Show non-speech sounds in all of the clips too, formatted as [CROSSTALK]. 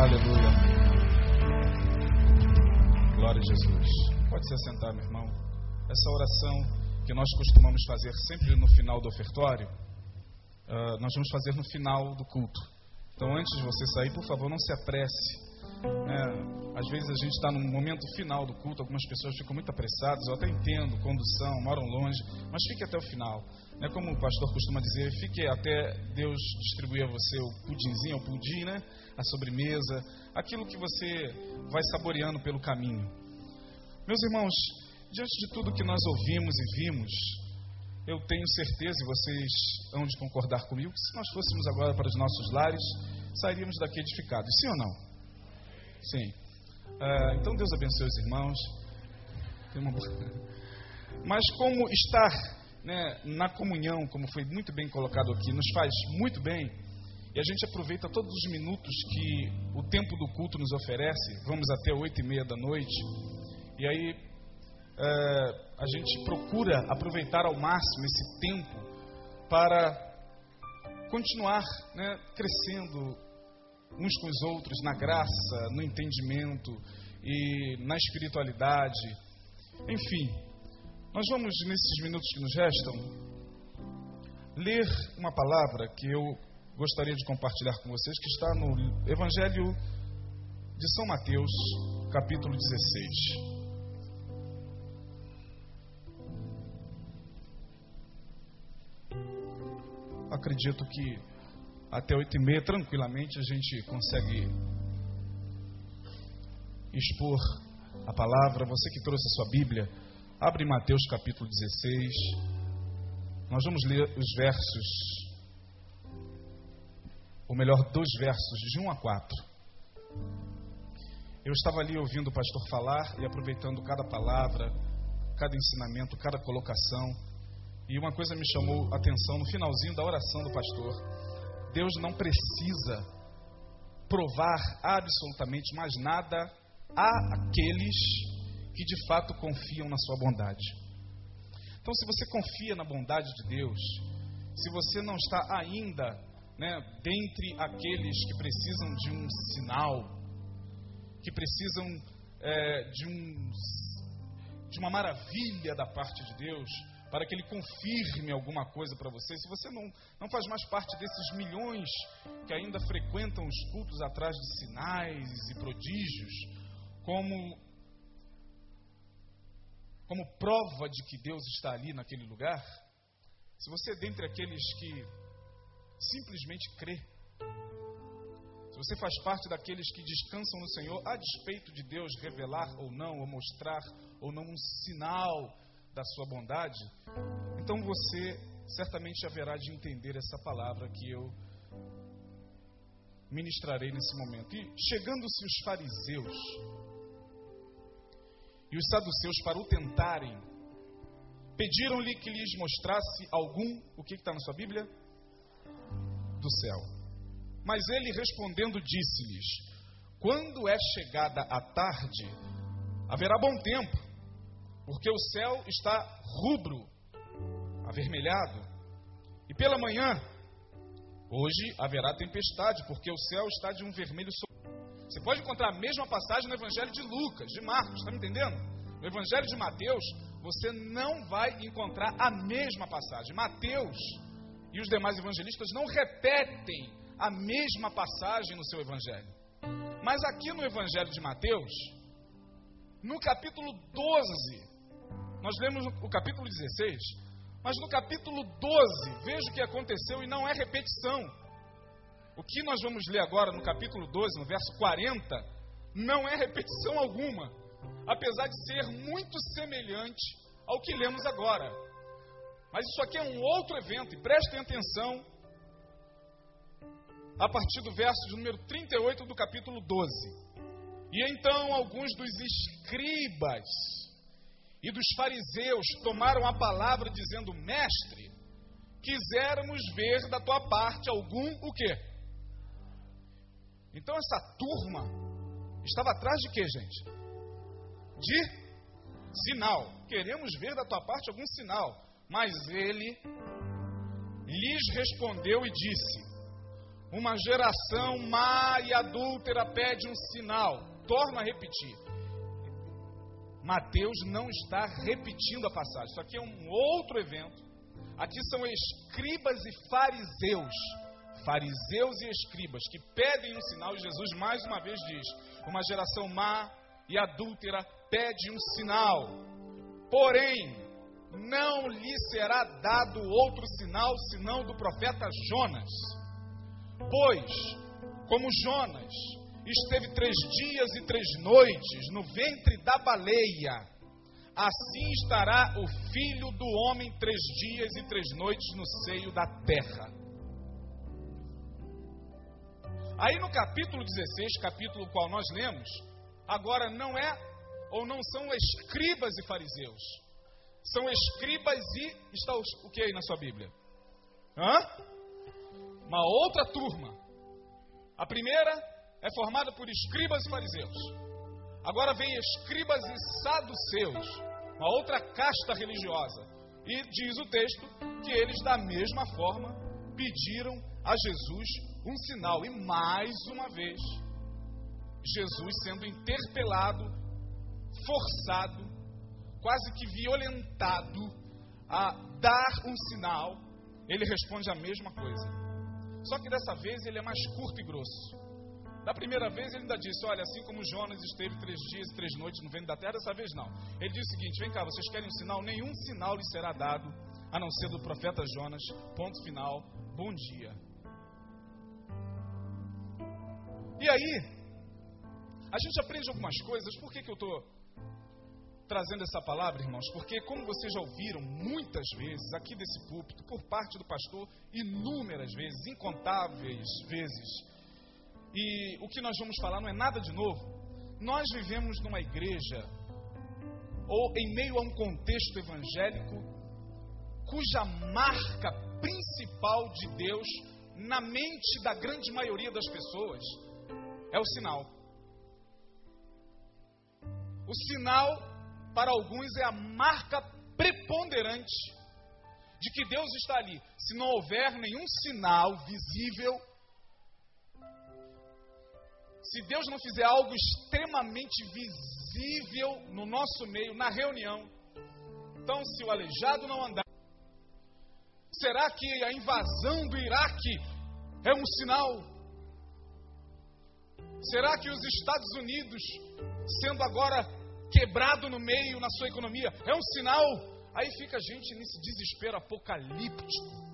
Aleluia. Glória a Jesus. Pode se assentar, meu irmão. Essa oração que nós costumamos fazer sempre no final do ofertório, uh, nós vamos fazer no final do culto. Então, antes de você sair, por favor, não se apresse é, às vezes a gente está no momento final do culto, algumas pessoas ficam muito apressadas, eu até entendo, condução, moram longe, mas fique até o final. Né? Como o pastor costuma dizer, fique até Deus distribuir a você o pudinzinho, o pudim, né? a sobremesa, aquilo que você vai saboreando pelo caminho. Meus irmãos, diante de tudo que nós ouvimos e vimos, eu tenho certeza, e vocês hão de concordar comigo, que se nós fôssemos agora para os nossos lares, sairíamos daqui edificados. Sim ou não? Sim. Uh, então Deus abençoe os irmãos. Uma... [LAUGHS] Mas como estar né, na comunhão, como foi muito bem colocado aqui, nos faz muito bem, e a gente aproveita todos os minutos que o tempo do culto nos oferece, vamos até oito e meia da noite, e aí uh, a gente procura aproveitar ao máximo esse tempo para continuar né, crescendo uns com os outros na graça, no entendimento e na espiritualidade. Enfim, nós vamos, nesses minutos que nos restam, ler uma palavra que eu gostaria de compartilhar com vocês, que está no Evangelho de São Mateus, capítulo 16. Acredito que até oito e meia, tranquilamente, a gente consegue expor a palavra. Você que trouxe a sua Bíblia, abre Mateus capítulo 16. Nós vamos ler os versos, ou melhor, dois versos, de 1 a 4. Eu estava ali ouvindo o pastor falar e aproveitando cada palavra, cada ensinamento, cada colocação. E uma coisa me chamou a atenção no finalzinho da oração do pastor Deus não precisa provar absolutamente mais nada a aqueles que de fato confiam na sua bondade. Então, se você confia na bondade de Deus, se você não está ainda né, dentre aqueles que precisam de um sinal, que precisam é, de, um, de uma maravilha da parte de Deus, para que ele confirme alguma coisa para você. Se você não, não faz mais parte desses milhões que ainda frequentam os cultos atrás de sinais e prodígios, como, como prova de que Deus está ali naquele lugar, se você é dentre aqueles que simplesmente crê, se você faz parte daqueles que descansam no Senhor, a despeito de Deus revelar ou não, ou mostrar ou não um sinal da sua bondade, então você certamente haverá de entender essa palavra que eu ministrarei nesse momento. E chegando-se os fariseus e os saduceus para o tentarem, pediram-lhe que lhes mostrasse algum, o que está na sua Bíblia? Do céu. Mas ele respondendo disse-lhes: Quando é chegada a tarde, haverá bom tempo porque o céu está rubro, avermelhado. E pela manhã, hoje haverá tempestade, porque o céu está de um vermelho. Você pode encontrar a mesma passagem no Evangelho de Lucas, de Marcos, está me entendendo? No Evangelho de Mateus, você não vai encontrar a mesma passagem. Mateus e os demais evangelistas não repetem a mesma passagem no seu Evangelho. Mas aqui no Evangelho de Mateus, no capítulo 12, nós lemos o capítulo 16, mas no capítulo 12, veja o que aconteceu e não é repetição. O que nós vamos ler agora no capítulo 12, no verso 40, não é repetição alguma, apesar de ser muito semelhante ao que lemos agora. Mas isso aqui é um outro evento, e prestem atenção a partir do verso de número 38 do capítulo 12. E então alguns dos escribas e dos fariseus tomaram a palavra dizendo: Mestre, quiséramos ver da tua parte algum o quê? Então essa turma estava atrás de quê, gente? De sinal. Queremos ver da tua parte algum sinal. Mas ele lhes respondeu e disse: Uma geração má e adúltera pede um sinal. Torno a repetir. Mateus não está repetindo a passagem. Isso aqui é um outro evento. Aqui são escribas e fariseus. Fariseus e escribas que pedem um sinal. E Jesus mais uma vez diz: Uma geração má e adúltera pede um sinal. Porém, não lhe será dado outro sinal senão do profeta Jonas. Pois, como Jonas esteve três dias e três noites no ventre da baleia, assim estará o filho do homem três dias e três noites no seio da terra. Aí no capítulo 16, capítulo qual nós lemos, agora não é ou não são escribas e fariseus. São escribas e está o que aí na sua Bíblia? Hã? Uma outra turma. A primeira é formada por escribas e fariseus. Agora vem escribas e saduceus, uma outra casta religiosa. E diz o texto que eles, da mesma forma, pediram a Jesus um sinal. E mais uma vez, Jesus sendo interpelado, forçado, quase que violentado a dar um sinal, ele responde a mesma coisa. Só que dessa vez ele é mais curto e grosso. Da primeira vez ele ainda disse: Olha, assim como Jonas esteve três dias e três noites no ventre da terra, dessa vez não. Ele disse o seguinte: Vem cá, vocês querem um sinal? Nenhum sinal lhe será dado, a não ser do profeta Jonas. Ponto final. Bom dia. E aí, a gente aprende algumas coisas. Por que, que eu estou trazendo essa palavra, irmãos? Porque, como vocês já ouviram muitas vezes aqui desse púlpito, por parte do pastor, inúmeras vezes, incontáveis vezes, e o que nós vamos falar não é nada de novo. Nós vivemos numa igreja, ou em meio a um contexto evangélico, cuja marca principal de Deus na mente da grande maioria das pessoas é o sinal. O sinal, para alguns, é a marca preponderante de que Deus está ali. Se não houver nenhum sinal visível, se Deus não fizer algo extremamente visível no nosso meio, na reunião, então se o aleijado não andar, será que a invasão do Iraque é um sinal? Será que os Estados Unidos, sendo agora quebrado no meio na sua economia, é um sinal? Aí fica a gente nesse desespero apocalíptico.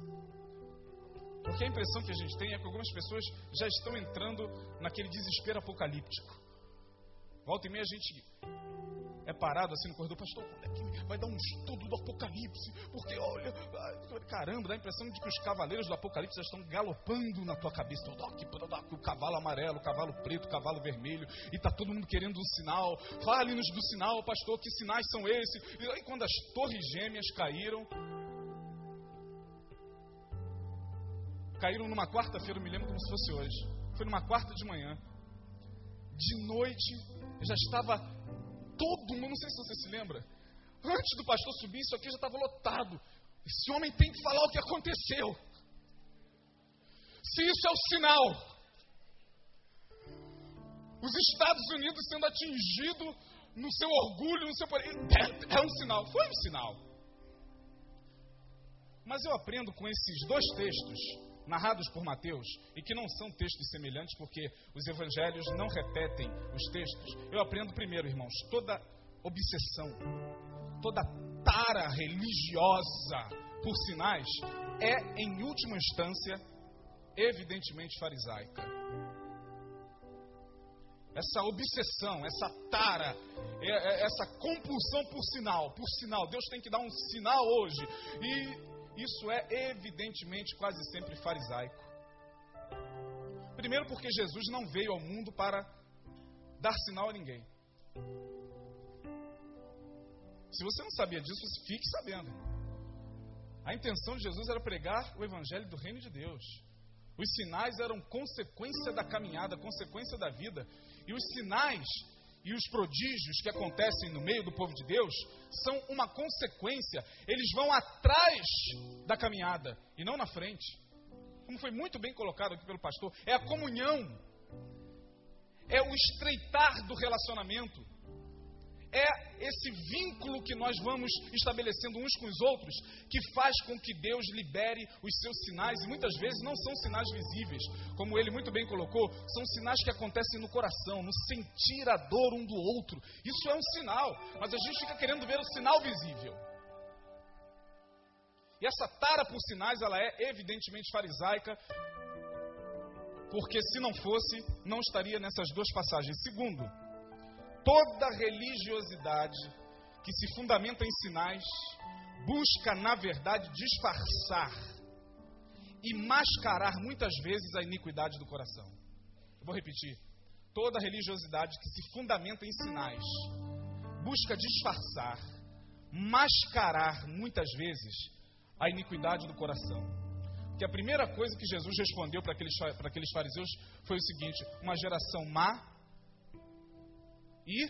Porque a impressão que a gente tem é que algumas pessoas já estão entrando naquele desespero apocalíptico. Volta e meia a gente é parado assim no corredor, pastor, é vai dar um estudo do Apocalipse? Porque olha, caramba, dá a impressão de que os cavaleiros do Apocalipse já estão galopando na tua cabeça. O cavalo amarelo, o cavalo preto, o cavalo vermelho, e está todo mundo querendo um sinal. Fale-nos do sinal, pastor, que sinais são esses? E aí, quando as torres gêmeas caíram, caíram numa quarta-feira, eu me lembro como se fosse hoje. Foi numa quarta de manhã. De noite, já estava todo mundo, não sei se você se lembra. Antes do pastor subir, isso aqui já estava lotado. Esse homem tem que falar o que aconteceu. Se isso é o sinal. Os Estados Unidos sendo atingido no seu orgulho, no seu é, é um sinal. Foi um sinal. Mas eu aprendo com esses dois textos narrados por Mateus e que não são textos semelhantes, porque os evangelhos não repetem os textos. Eu aprendo primeiro, irmãos, toda obsessão, toda tara religiosa por sinais é, em última instância, evidentemente farisaica. Essa obsessão, essa tara, é, é, essa compulsão por sinal, por sinal, Deus tem que dar um sinal hoje. E isso é evidentemente quase sempre farisaico. Primeiro, porque Jesus não veio ao mundo para dar sinal a ninguém. Se você não sabia disso, fique sabendo. A intenção de Jesus era pregar o evangelho do reino de Deus. Os sinais eram consequência da caminhada, consequência da vida. E os sinais e os prodígios que acontecem no meio do povo de Deus são uma consequência, eles vão atrás da caminhada e não na frente. como foi muito bem colocado aqui pelo pastor, é a comunhão, é o estreitar do relacionamento, é esse vínculo que nós vamos estabelecendo uns com os outros que faz com que Deus libere os seus sinais, e muitas vezes não são sinais visíveis, como ele muito bem colocou, são sinais que acontecem no coração, no sentir a dor um do outro. Isso é um sinal, mas a gente fica querendo ver o sinal visível. E essa tara por sinais, ela é evidentemente farisaica, porque se não fosse, não estaria nessas duas passagens. Segundo, toda religiosidade que se fundamenta em sinais busca, na verdade, disfarçar e mascarar muitas vezes a iniquidade do coração. Eu vou repetir. Toda religiosidade que se fundamenta em sinais busca disfarçar, mascarar muitas vezes a iniquidade do coração. Porque a primeira coisa que Jesus respondeu para aqueles, para aqueles fariseus foi o seguinte: uma geração má e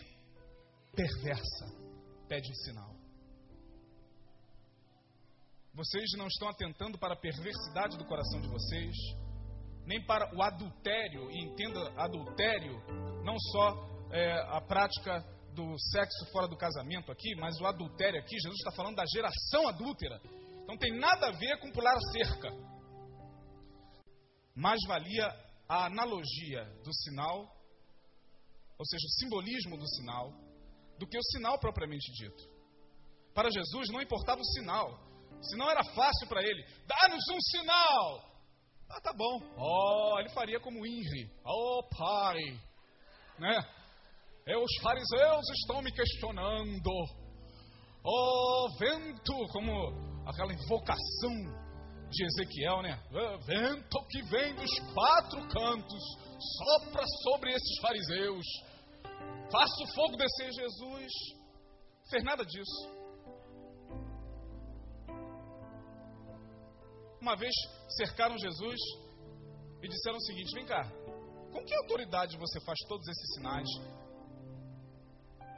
perversa pede sinal. Vocês não estão atentando para a perversidade do coração de vocês, nem para o adultério, e entenda adultério, não só é, a prática do sexo fora do casamento aqui, mas o adultério aqui, Jesus está falando da geração adúltera. Então tem nada a ver com pular a cerca. Mais valia a analogia do sinal ou seja, o simbolismo do sinal, do que o sinal propriamente dito. Para Jesus não importava o sinal, o sinal era fácil para ele. Dá-nos um sinal! Ah, tá bom. Oh, ele faria como Inri. Oh, pai. Né? Os fariseus estão me questionando. Oh, vento, como aquela invocação de Ezequiel, né? É, vento que vem dos quatro cantos, sopra sobre esses fariseus. Faça o fogo descer Jesus. Não fez nada disso. Uma vez cercaram Jesus e disseram o seguinte: Vem cá, com que autoridade você faz todos esses sinais?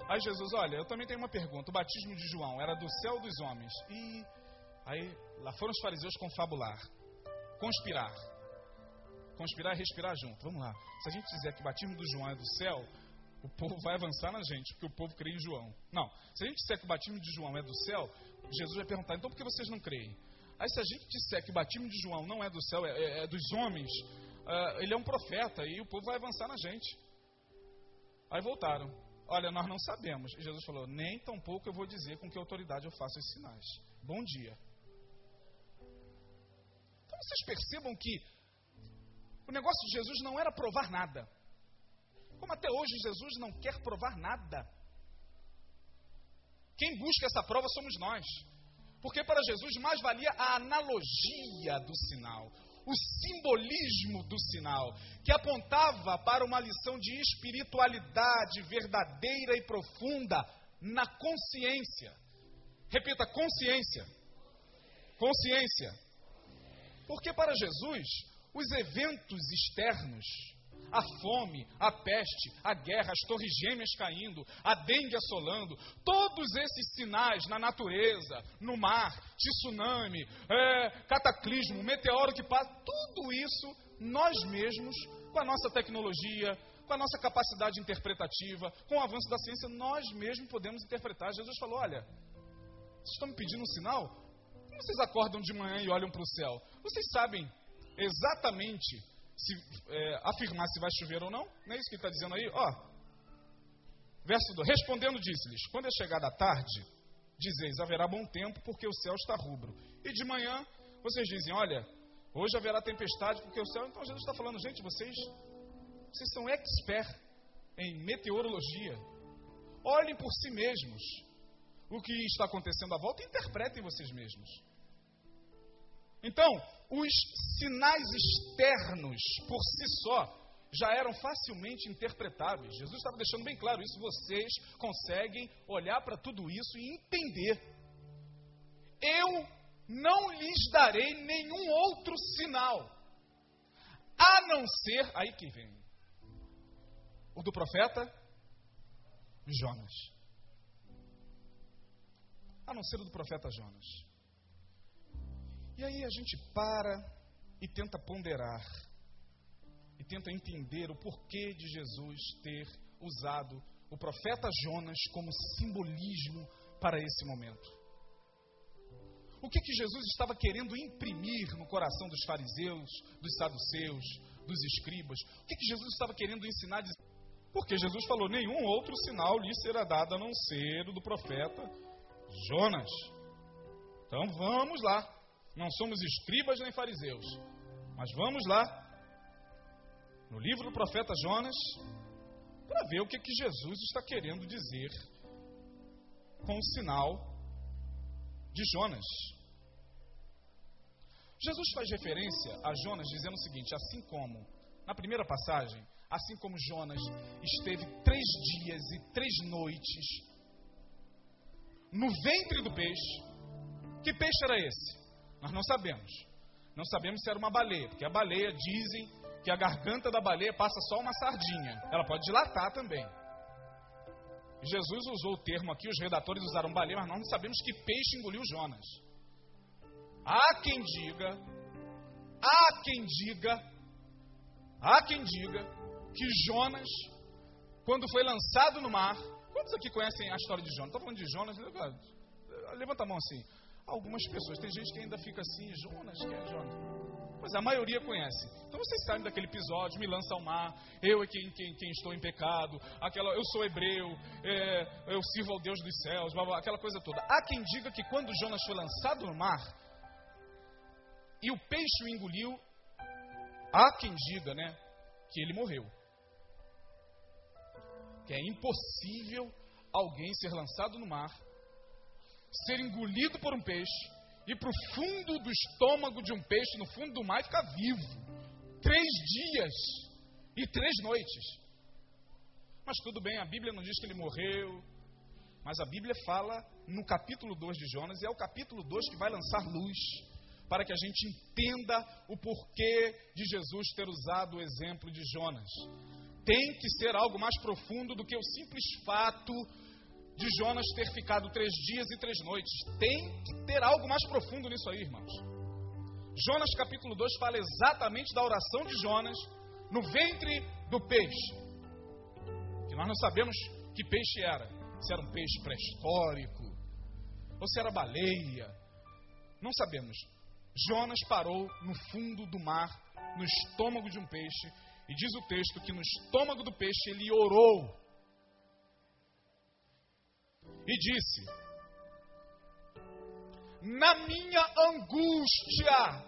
Aí Jesus, olha, eu também tenho uma pergunta. O batismo de João era do céu dos homens? E aí lá foram os fariseus confabular, conspirar. Conspirar e respirar junto. Vamos lá. Se a gente dizer que o batismo do João é do céu, o povo vai avançar na gente, porque o povo crê em João. Não. Se a gente disser que o batismo de João é do céu, Jesus vai perguntar, então por que vocês não creem? Aí se a gente disser que o batismo de João não é do céu, é, é, é dos homens, uh, ele é um profeta, e o povo vai avançar na gente. Aí voltaram. Olha, nós não sabemos. E Jesus falou, nem tampouco eu vou dizer com que autoridade eu faço esses sinais. Bom dia. Então vocês percebam que o negócio de Jesus não era provar nada. Como até hoje Jesus não quer provar nada. Quem busca essa prova somos nós. Porque para Jesus mais valia a analogia do sinal, o simbolismo do sinal, que apontava para uma lição de espiritualidade verdadeira e profunda na consciência. Repita, consciência. Consciência. Porque para Jesus, os eventos externos a fome, a peste, a guerra, as torres gêmeas caindo, a dengue assolando, todos esses sinais na natureza, no mar, tsunami, é, cataclismo, meteoro que passa, tudo isso nós mesmos, com a nossa tecnologia, com a nossa capacidade interpretativa, com o avanço da ciência, nós mesmos podemos interpretar. Jesus falou: olha, vocês estão me pedindo um sinal? Como vocês acordam de manhã e olham para o céu? Vocês sabem exatamente se, é, afirmar se vai chover ou não. Não é isso que está dizendo aí? Ó, verso 2: Respondendo, disse-lhes: Quando é chegada a tarde, dizeis: haverá bom tempo, porque o céu está rubro. E de manhã, vocês dizem: Olha, hoje haverá tempestade, porque o céu. Então Jesus está falando: Gente, vocês, vocês são expert em meteorologia. Olhem por si mesmos o que está acontecendo à volta e interpretem vocês mesmos. Então, os sinais externos por si só já eram facilmente interpretáveis. Jesus estava deixando bem claro isso. Vocês conseguem olhar para tudo isso e entender. Eu não lhes darei nenhum outro sinal, a não ser. Aí que vem. O do profeta Jonas. A não ser o do profeta Jonas. E aí a gente para e tenta ponderar e tenta entender o porquê de Jesus ter usado o profeta Jonas como simbolismo para esse momento. O que, que Jesus estava querendo imprimir no coração dos fariseus, dos saduceus, dos escribas? O que, que Jesus estava querendo ensinar? Porque Jesus falou: nenhum outro sinal lhe será dado a não ser o do profeta Jonas. Então vamos lá. Não somos escribas nem fariseus, mas vamos lá no livro do profeta Jonas para ver o que, que Jesus está querendo dizer com o sinal de Jonas. Jesus faz referência a Jonas dizendo o seguinte: assim como, na primeira passagem, assim como Jonas esteve três dias e três noites no ventre do peixe, que peixe era esse? Nós não sabemos. Não sabemos se era uma baleia, porque a baleia dizem que a garganta da baleia passa só uma sardinha. Ela pode dilatar também. Jesus usou o termo aqui, os redatores usaram baleia, mas nós não sabemos que peixe engoliu Jonas. Há quem diga, há quem diga, há quem diga que Jonas, quando foi lançado no mar, quantos aqui conhecem a história de Jonas? Estou falando de Jonas, levanta a mão assim. Algumas pessoas, tem gente que ainda fica assim, Jonas, quem é Jonas? Pois a maioria conhece. Então vocês sabem daquele episódio, me lança ao mar, eu é quem, quem, quem estou em pecado, aquela, eu sou hebreu, é, eu sirvo ao Deus dos céus, blá, blá, aquela coisa toda. Há quem diga que quando Jonas foi lançado no mar e o peixe o engoliu, há quem diga, né, que ele morreu. Que é impossível alguém ser lançado no mar, ser engolido por um peixe ir para o fundo do estômago de um peixe, no fundo do mar, e ficar vivo. Três dias e três noites. Mas tudo bem, a Bíblia não diz que ele morreu. Mas a Bíblia fala no capítulo 2 de Jonas, e é o capítulo 2 que vai lançar luz para que a gente entenda o porquê de Jesus ter usado o exemplo de Jonas. Tem que ser algo mais profundo do que o simples fato de Jonas ter ficado três dias e três noites. Tem que ter algo mais profundo nisso aí, irmãos. Jonas capítulo 2 fala exatamente da oração de Jonas no ventre do peixe. Que nós não sabemos que peixe era. Se era um peixe pré-histórico ou se era baleia. Não sabemos. Jonas parou no fundo do mar, no estômago de um peixe, e diz o texto que no estômago do peixe ele orou e disse: Na minha angústia,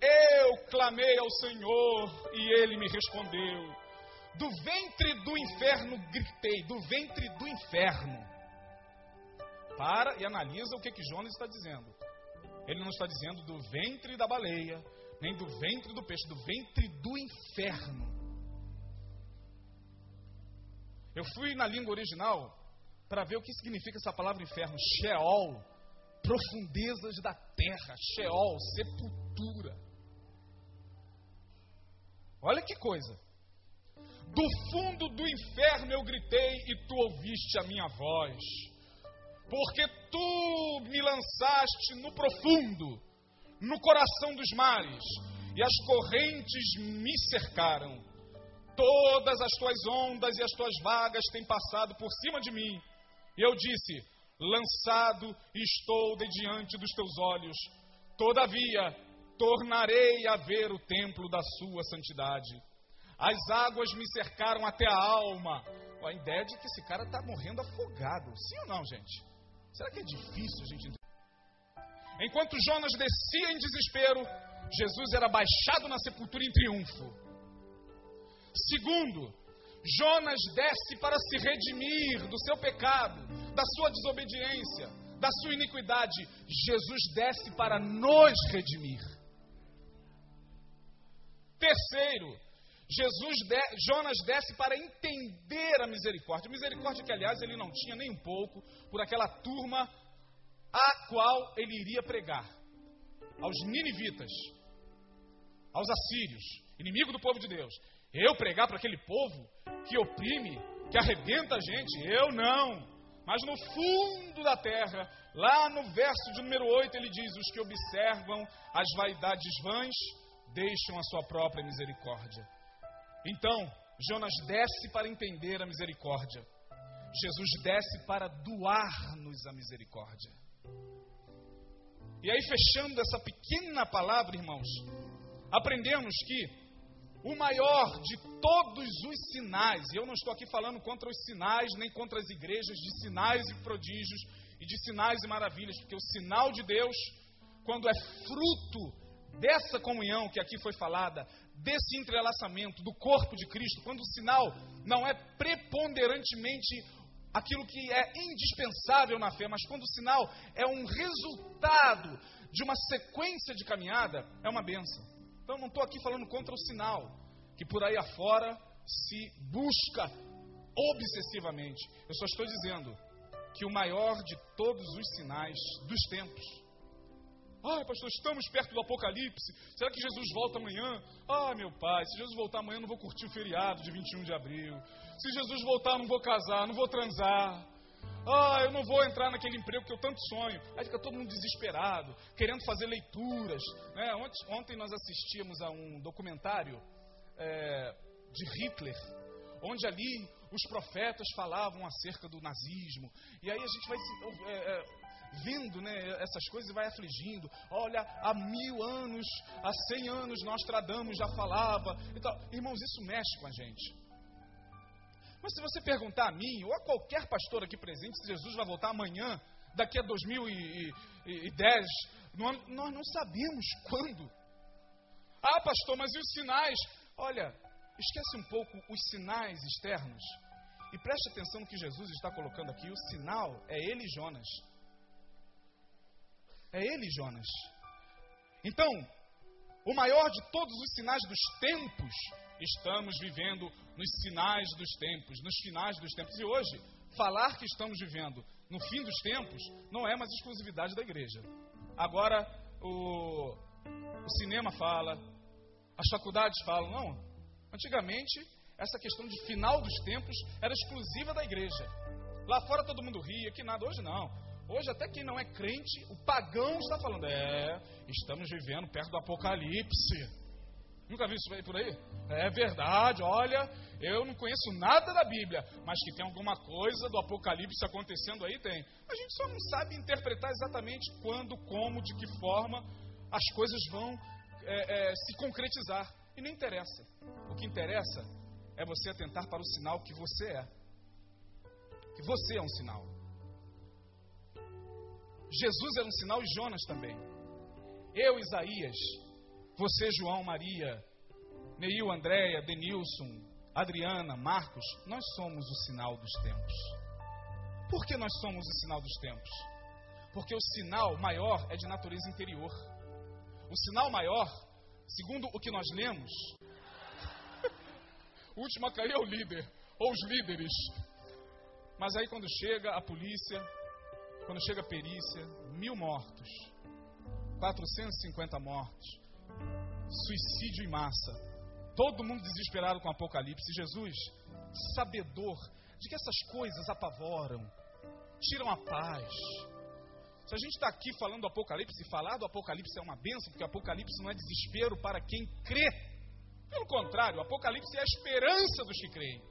eu clamei ao Senhor e ele me respondeu. Do ventre do inferno gritei, do ventre do inferno. Para e analisa o que, que Jonas está dizendo. Ele não está dizendo do ventre da baleia, nem do ventre do peixe, do ventre do inferno. Eu fui na língua original para ver o que significa essa palavra inferno. Sheol, profundezas da terra. Sheol, sepultura. Olha que coisa. Do fundo do inferno eu gritei e tu ouviste a minha voz. Porque tu me lançaste no profundo, no coração dos mares, e as correntes me cercaram. Todas as tuas ondas e as tuas vagas têm passado por cima de mim e eu disse: Lançado estou de diante dos teus olhos, todavia tornarei a ver o templo da sua santidade. As águas me cercaram até a alma. A ideia de que esse cara está morrendo afogado. Sim ou não, gente? Será que é difícil a gente entender? Enquanto Jonas descia em desespero, Jesus era baixado na sepultura em triunfo. Segundo, Jonas desce para se redimir do seu pecado, da sua desobediência, da sua iniquidade. Jesus desce para nos redimir. Terceiro, Jesus de, Jonas desce para entender a misericórdia. Misericórdia que, aliás, ele não tinha nem um pouco por aquela turma a qual ele iria pregar. Aos ninivitas, aos assírios, inimigo do povo de Deus. Eu pregar para aquele povo que oprime, que arrebenta a gente? Eu não. Mas no fundo da terra, lá no verso de número 8, ele diz: Os que observam as vaidades vãs deixam a sua própria misericórdia. Então, Jonas desce para entender a misericórdia. Jesus desce para doar-nos a misericórdia. E aí, fechando essa pequena palavra, irmãos, aprendemos que o maior de todos os sinais, e eu não estou aqui falando contra os sinais, nem contra as igrejas de sinais e prodígios e de sinais e maravilhas, porque o sinal de Deus, quando é fruto dessa comunhão que aqui foi falada, desse entrelaçamento do corpo de Cristo, quando o sinal não é preponderantemente aquilo que é indispensável na fé, mas quando o sinal é um resultado de uma sequência de caminhada, é uma benção. Então não estou aqui falando contra o sinal, que por aí afora se busca obsessivamente. Eu só estou dizendo que o maior de todos os sinais dos tempos ah, pastor, estamos perto do Apocalipse. Será que Jesus volta amanhã? Ah, meu pai, se Jesus voltar amanhã, eu não vou curtir o feriado de 21 de abril. Se Jesus voltar, eu não vou casar, não vou transar. Ah, eu não vou entrar naquele emprego que eu tanto sonho. Aí fica todo mundo desesperado, querendo fazer leituras. Né? Ontem, ontem nós assistimos a um documentário é, de Hitler, onde ali os profetas falavam acerca do nazismo. E aí a gente vai se, é, é, vendo né, essas coisas e vai afligindo. Olha, há mil anos, há cem anos, Nostradamus já falava. E tal. Irmãos, isso mexe com a gente. Mas se você perguntar a mim, ou a qualquer pastor aqui presente, se Jesus vai voltar amanhã, daqui a 2010, nós não sabemos quando. Ah, pastor, mas e os sinais? Olha, esquece um pouco os sinais externos. E preste atenção no que Jesus está colocando aqui. O sinal é ele Jonas. É ele, Jonas. Então, o maior de todos os sinais dos tempos, estamos vivendo nos sinais dos tempos, nos finais dos tempos. E hoje, falar que estamos vivendo no fim dos tempos não é mais exclusividade da igreja. Agora, o, o cinema fala, as faculdades falam, não. Antigamente, essa questão de final dos tempos era exclusiva da igreja. Lá fora todo mundo ria, que nada. Hoje não. Hoje, até quem não é crente, o pagão está falando: é, estamos vivendo perto do apocalipse. Nunca viu isso por aí? É verdade, olha, eu não conheço nada da Bíblia, mas que tem alguma coisa do Apocalipse acontecendo aí, tem. A gente só não sabe interpretar exatamente quando, como, de que forma as coisas vão é, é, se concretizar. E não interessa. O que interessa é você atentar para o sinal que você é. Que você é um sinal. Jesus era um sinal e Jonas também. Eu, Isaías, você, João, Maria, Neil, Andréia, Denilson, Adriana, Marcos, nós somos o sinal dos tempos. Por que nós somos o sinal dos tempos? Porque o sinal maior é de natureza interior. O sinal maior, segundo o que nós lemos, [LAUGHS] o último a cair é o líder, ou os líderes. Mas aí quando chega a polícia, quando chega a perícia, mil mortos, 450 mortos, suicídio em massa, todo mundo desesperado com o Apocalipse. Jesus, sabedor de que essas coisas apavoram, tiram a paz. Se a gente está aqui falando do Apocalipse, e falar do Apocalipse é uma benção, porque o Apocalipse não é desespero para quem crê. Pelo contrário, o Apocalipse é a esperança dos que creem.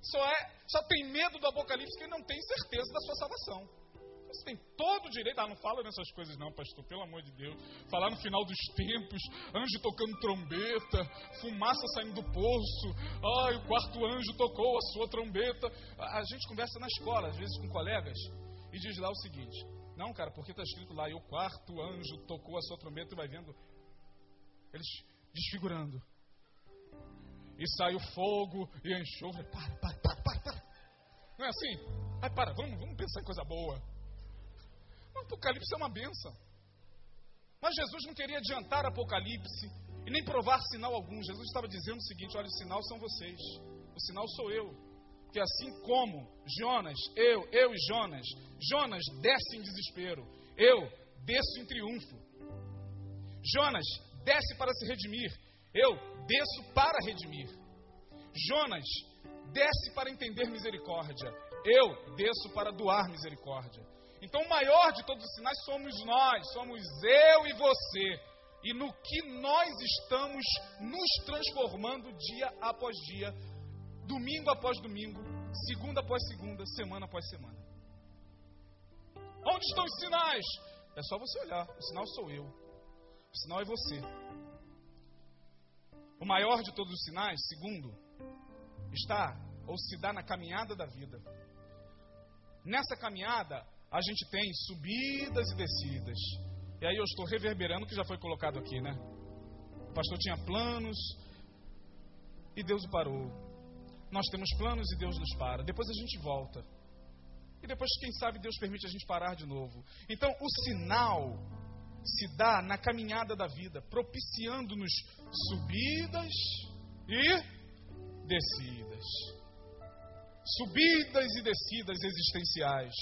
Só, é, só tem medo do Apocalipse quem não tem certeza da sua salvação. Você tem todo o direito. Ah, não fala nessas coisas, não, pastor, pelo amor de Deus. Falar no final dos tempos, anjo tocando trombeta, fumaça saindo do poço. Ai, o quarto anjo tocou a sua trombeta. A gente conversa na escola, às vezes com colegas, e diz lá o seguinte: Não, cara, porque está escrito lá, e o quarto anjo tocou a sua trombeta, e vai vendo eles desfigurando. E sai o fogo e enxofre. Para, para, para, para, para. Não é assim? Ai, para, vamos, vamos pensar em coisa boa. O Apocalipse é uma benção. Mas Jesus não queria adiantar Apocalipse e nem provar sinal algum. Jesus estava dizendo o seguinte: olha, o sinal são vocês, o sinal sou eu. Que assim como Jonas, eu, eu e Jonas, Jonas desce em desespero, eu desço em triunfo. Jonas desce para se redimir, eu desço para redimir. Jonas desce para entender misericórdia, eu desço para doar misericórdia. Então, o maior de todos os sinais somos nós, somos eu e você. e no que nós estamos nos transformando dia após dia, domingo após domingo, segunda após segunda, semana após semana. Onde estão os sinais? É só você olhar. O sinal sou eu. O sinal é você. O maior de todos os sinais, segundo, está ou se dá na caminhada da vida. Nessa caminhada, a gente tem subidas e descidas. E aí eu estou reverberando o que já foi colocado aqui, né? O pastor tinha planos e Deus o parou. Nós temos planos e Deus nos para. Depois a gente volta. E depois, quem sabe, Deus permite a gente parar de novo. Então, o sinal se dá na caminhada da vida, propiciando-nos subidas e descidas. Subidas e descidas existenciais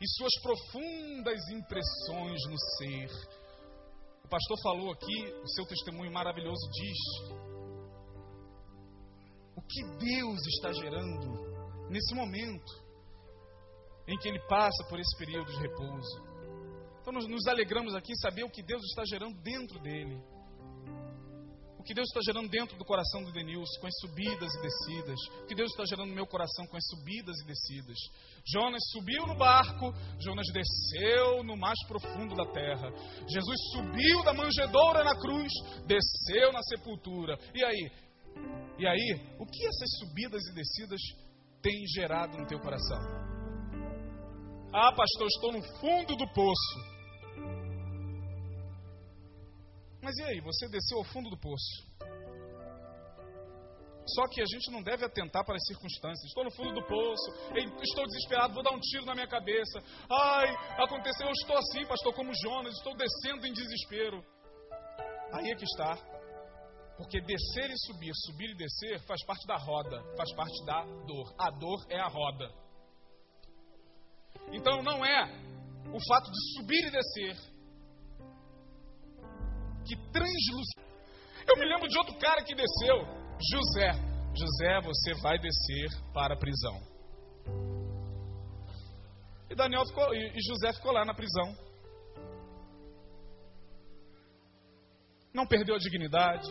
e suas profundas impressões no ser. O pastor falou aqui, o seu testemunho maravilhoso diz o que Deus está gerando nesse momento em que ele passa por esse período de repouso. Então nós nos alegramos aqui em saber o que Deus está gerando dentro dele. Que Deus está gerando dentro do coração do Denilson, com as subidas e descidas. O que Deus está gerando no meu coração com as subidas e descidas. Jonas subiu no barco, Jonas desceu no mais profundo da terra. Jesus subiu da manjedoura na cruz, desceu na sepultura. E aí? E aí, o que essas subidas e descidas têm gerado no teu coração? Ah, pastor, estou no fundo do poço. Mas e aí, você desceu ao fundo do poço. Só que a gente não deve atentar para as circunstâncias. Estou no fundo do poço, estou desesperado, vou dar um tiro na minha cabeça. Ai, aconteceu, eu estou assim, pastor, como Jonas, estou descendo em desespero. Aí é que está. Porque descer e subir, subir e descer faz parte da roda, faz parte da dor. A dor é a roda. Então não é o fato de subir e descer que translucido. Eu me lembro de outro cara que desceu, José. José, você vai descer para a prisão. E Daniel ficou, e José ficou lá na prisão. Não perdeu a dignidade.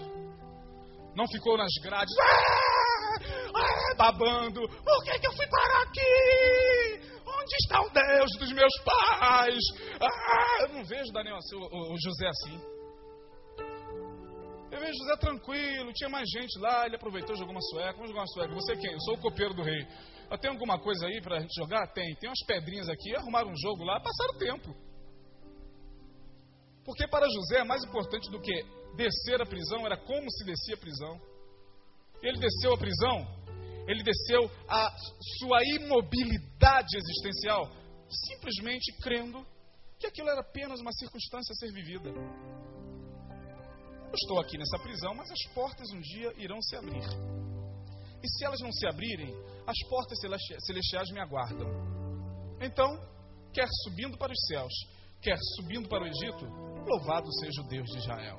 Não ficou nas grades. Ah, ah, babando. Por que, que eu fui parar aqui? Onde está o Deus dos meus pais? Ah, eu não vejo Daniel, o, o José assim. Eu vejo José tranquilo, tinha mais gente lá, ele aproveitou, jogou uma sueca. Vamos jogar uma sueca. Você é quem? Eu sou o copeiro do rei. Tenho alguma coisa aí para a gente jogar? Tem. Tem umas pedrinhas aqui, arrumaram um jogo lá, passaram o tempo. Porque para José, mais importante do que descer a prisão era como se descia a prisão. Ele desceu a prisão, ele desceu a sua imobilidade existencial, simplesmente crendo que aquilo era apenas uma circunstância a ser vivida. Eu estou aqui nessa prisão, mas as portas um dia irão se abrir. E se elas não se abrirem, as portas celestiais me aguardam. Então, quer subindo para os céus, quer subindo para o Egito, louvado seja o Deus de Israel.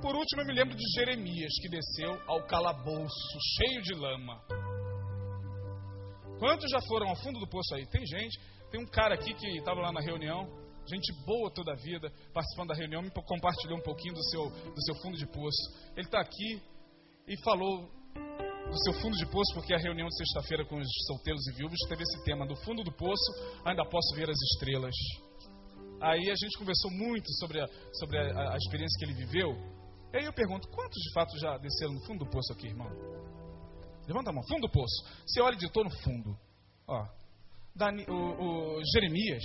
Por último, eu me lembro de Jeremias, que desceu ao calabouço, cheio de lama. Quantos já foram ao fundo do poço aí? Tem gente, tem um cara aqui que estava lá na reunião, gente boa toda a vida, participando da reunião, me compartilhou um pouquinho do seu, do seu fundo de poço. Ele está aqui e falou do seu fundo de poço, porque a reunião de sexta-feira com os solteiros e viúvos teve esse tema: do fundo do poço ainda posso ver as estrelas. Aí a gente conversou muito sobre a, sobre a, a experiência que ele viveu. E aí eu pergunto: quantos de fato já desceram no fundo do poço aqui, irmão? Levanta a mão, fundo do poço. Você olha de todo no fundo. Ó, Dani, o, o Jeremias,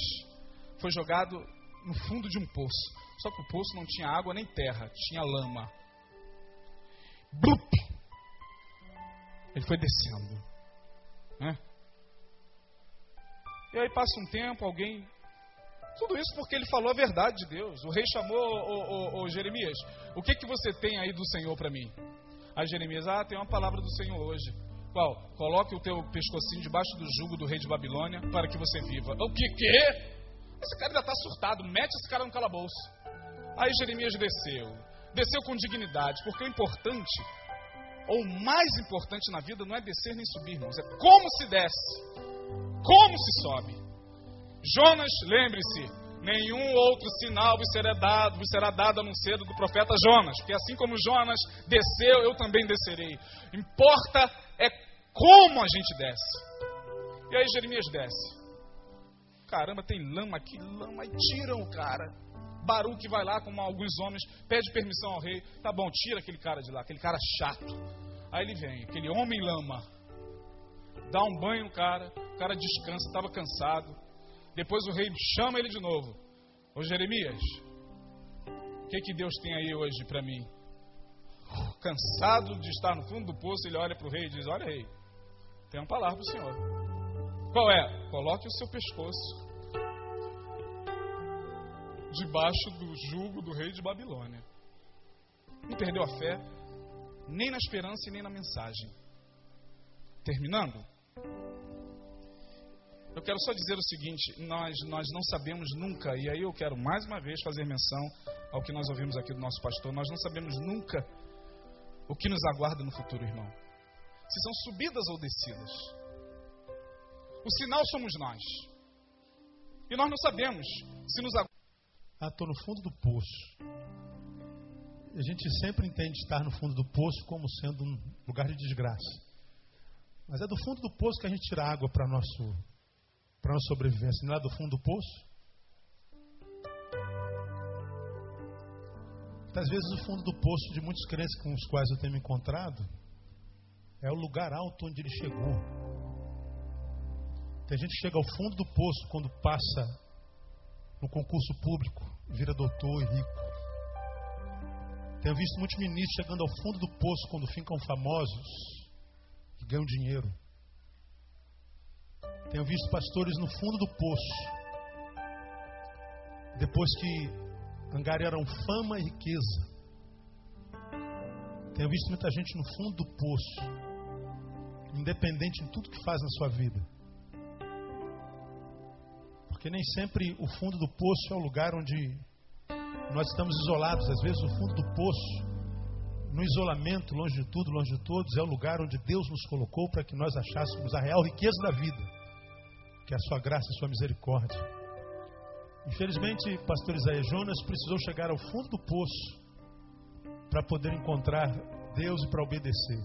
foi jogado no fundo de um poço. Só que o poço não tinha água nem terra, tinha lama. Blup! Ele foi descendo. Né? E aí passa um tempo, alguém. Tudo isso porque ele falou a verdade de Deus. O rei chamou o, o, o Jeremias. O que, que você tem aí do Senhor para mim? Aí Jeremias, ah, tem uma palavra do Senhor hoje. Qual? Coloque o teu pescocinho debaixo do jugo do rei de Babilônia para que você viva. O que que? Esse cara ainda está surtado, mete esse cara no calabouço. Aí Jeremias desceu. Desceu com dignidade, porque o importante, ou o mais importante na vida, não é descer nem subir, irmãos, é como se desce, como se sobe. Jonas, lembre-se, nenhum outro sinal vos será dado, vos será dado a não do profeta Jonas, porque assim como Jonas desceu, eu também descerei. Importa é como a gente desce. E aí Jeremias desce. Caramba, tem lama aqui, lama, e tiram o cara. Baruque vai lá com alguns homens, pede permissão ao rei. Tá bom, tira aquele cara de lá, aquele cara chato. Aí ele vem, aquele homem lama, dá um banho no cara, o cara descansa, estava cansado. Depois o rei chama ele de novo. Ô Jeremias, o que, que Deus tem aí hoje para mim? Cansado de estar no fundo do poço, ele olha para o rei e diz: Olha, rei, tem uma palavra para o senhor. Qual é? Coloque o seu pescoço debaixo do jugo do rei de Babilônia. Não perdeu a fé, nem na esperança e nem na mensagem. Terminando, eu quero só dizer o seguinte: nós, nós não sabemos nunca, e aí eu quero mais uma vez fazer menção ao que nós ouvimos aqui do nosso pastor, nós não sabemos nunca o que nos aguarda no futuro, irmão. Se são subidas ou descidas. O sinal somos nós. E nós não sabemos se nos. Ah, estou no fundo do poço. A gente sempre entende estar no fundo do poço como sendo um lugar de desgraça. Mas é do fundo do poço que a gente tira água para nosso para nossa sobrevivência, não é do fundo do poço? Às vezes o fundo do poço de muitos crentes com os quais eu tenho me encontrado é o lugar alto onde ele chegou. Tem gente que chega ao fundo do poço quando passa no concurso público, vira doutor e rico. Tenho visto muitos ministros chegando ao fundo do poço quando ficam famosos e ganham dinheiro. Tenho visto pastores no fundo do poço, depois que angariaram fama e riqueza. Tenho visto muita gente no fundo do poço, independente em tudo que faz na sua vida. Porque nem sempre o fundo do poço é o lugar onde nós estamos isolados. Às vezes, o fundo do poço, no isolamento, longe de tudo, longe de todos, é o lugar onde Deus nos colocou para que nós achássemos a real riqueza da vida que é a sua graça a sua misericórdia. Infelizmente, pastor Isaías Jonas precisou chegar ao fundo do poço para poder encontrar Deus e para obedecer.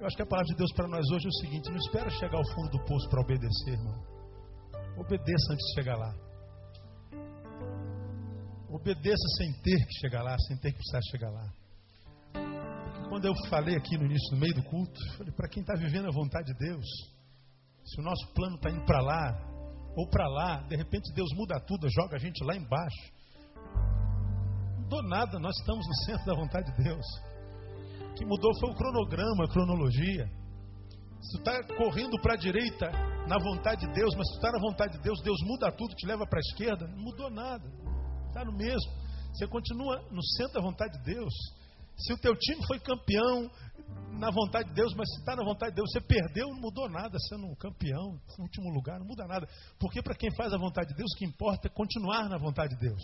Eu acho que a palavra de Deus para nós hoje é o seguinte: não espera chegar ao fundo do poço para obedecer, irmão. Obedeça antes de chegar lá. Obedeça sem ter que chegar lá, sem ter que precisar chegar lá. Quando eu falei aqui no início, no meio do culto, falei para quem está vivendo a vontade de Deus, se o nosso plano está indo para lá, ou para lá, de repente Deus muda tudo, joga a gente lá embaixo. Não mudou nada, nós estamos no centro da vontade de Deus. O que mudou foi o cronograma, a cronologia. Se está correndo para a direita na vontade de Deus, mas se está na vontade de Deus, Deus muda tudo, te leva para a esquerda, não mudou nada. Está no mesmo. Você continua no centro da vontade de Deus. Se o teu time foi campeão, na vontade de Deus, mas se está na vontade de Deus, você perdeu, não mudou nada, sendo um campeão, último lugar, não muda nada. Porque para quem faz a vontade de Deus, o que importa é continuar na vontade de Deus.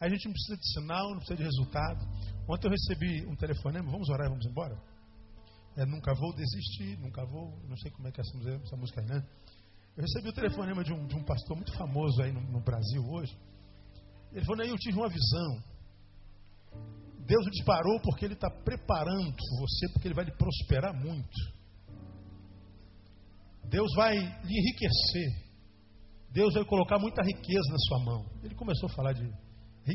A gente não precisa de sinal, não precisa de resultado. Ontem eu recebi um telefonema, vamos orar e vamos embora? É, nunca vou desistir, nunca vou, não sei como é que é essa, música aí, né? Eu recebi o telefonema de um, de um pastor muito famoso aí no, no Brasil hoje. Ele falou, eu tive uma visão. Deus o disparou porque Ele está preparando você, porque Ele vai lhe prosperar muito. Deus vai lhe enriquecer. Deus vai colocar muita riqueza na sua mão. Ele começou a falar de.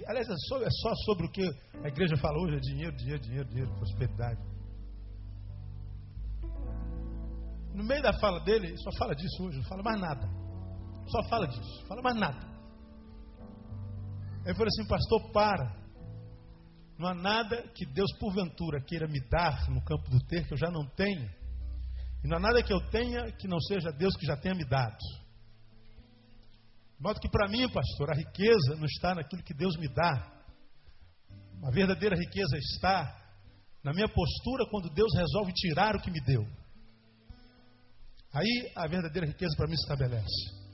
Aliás, é só, é só sobre o que a igreja fala hoje: é dinheiro, dinheiro, dinheiro, dinheiro, prosperidade. No meio da fala dele, ele só fala disso hoje, não fala mais nada. Só fala disso, fala mais nada. Ele falou assim, pastor, para. Não há nada que Deus, porventura, queira me dar no campo do ter que eu já não tenha. E não há nada que eu tenha que não seja Deus que já tenha me dado. De modo que para mim, pastor, a riqueza não está naquilo que Deus me dá. A verdadeira riqueza está na minha postura quando Deus resolve tirar o que me deu. Aí a verdadeira riqueza para mim se estabelece.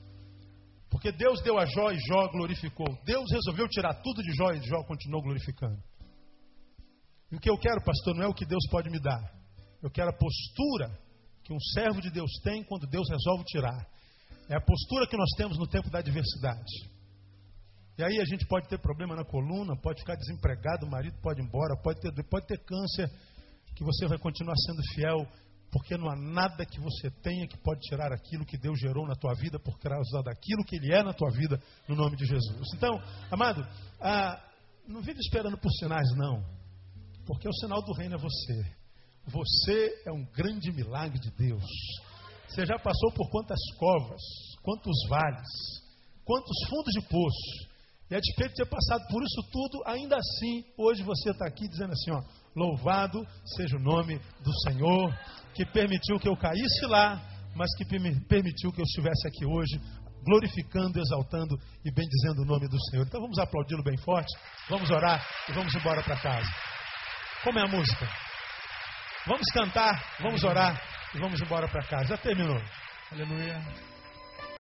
Porque Deus deu a Jó e Jó glorificou. Deus resolveu tirar tudo de Jó e Jó continuou glorificando. E o que eu quero, pastor, não é o que Deus pode me dar. Eu quero a postura que um servo de Deus tem quando Deus resolve tirar. É a postura que nós temos no tempo da adversidade. E aí a gente pode ter problema na coluna, pode ficar desempregado, o marido pode ir embora, pode ter, pode ter câncer, que você vai continuar sendo fiel, porque não há nada que você tenha que pode tirar aquilo que Deus gerou na tua vida por causa daquilo que Ele é na tua vida, no nome de Jesus. Então, amado, ah, não vive esperando por sinais, não, porque o sinal do reino é você. Você é um grande milagre de Deus. Você já passou por quantas covas, quantos vales, quantos fundos de poço. E a despeito de ter passado por isso tudo, ainda assim, hoje você está aqui dizendo assim: ó, louvado seja o nome do Senhor, que permitiu que eu caísse lá, mas que permitiu que eu estivesse aqui hoje, glorificando, exaltando e bendizendo o nome do Senhor. Então vamos aplaudi-lo bem forte, vamos orar e vamos embora para casa. Como é a música? Vamos cantar, vamos orar e vamos embora para casa. Já terminou. Aleluia.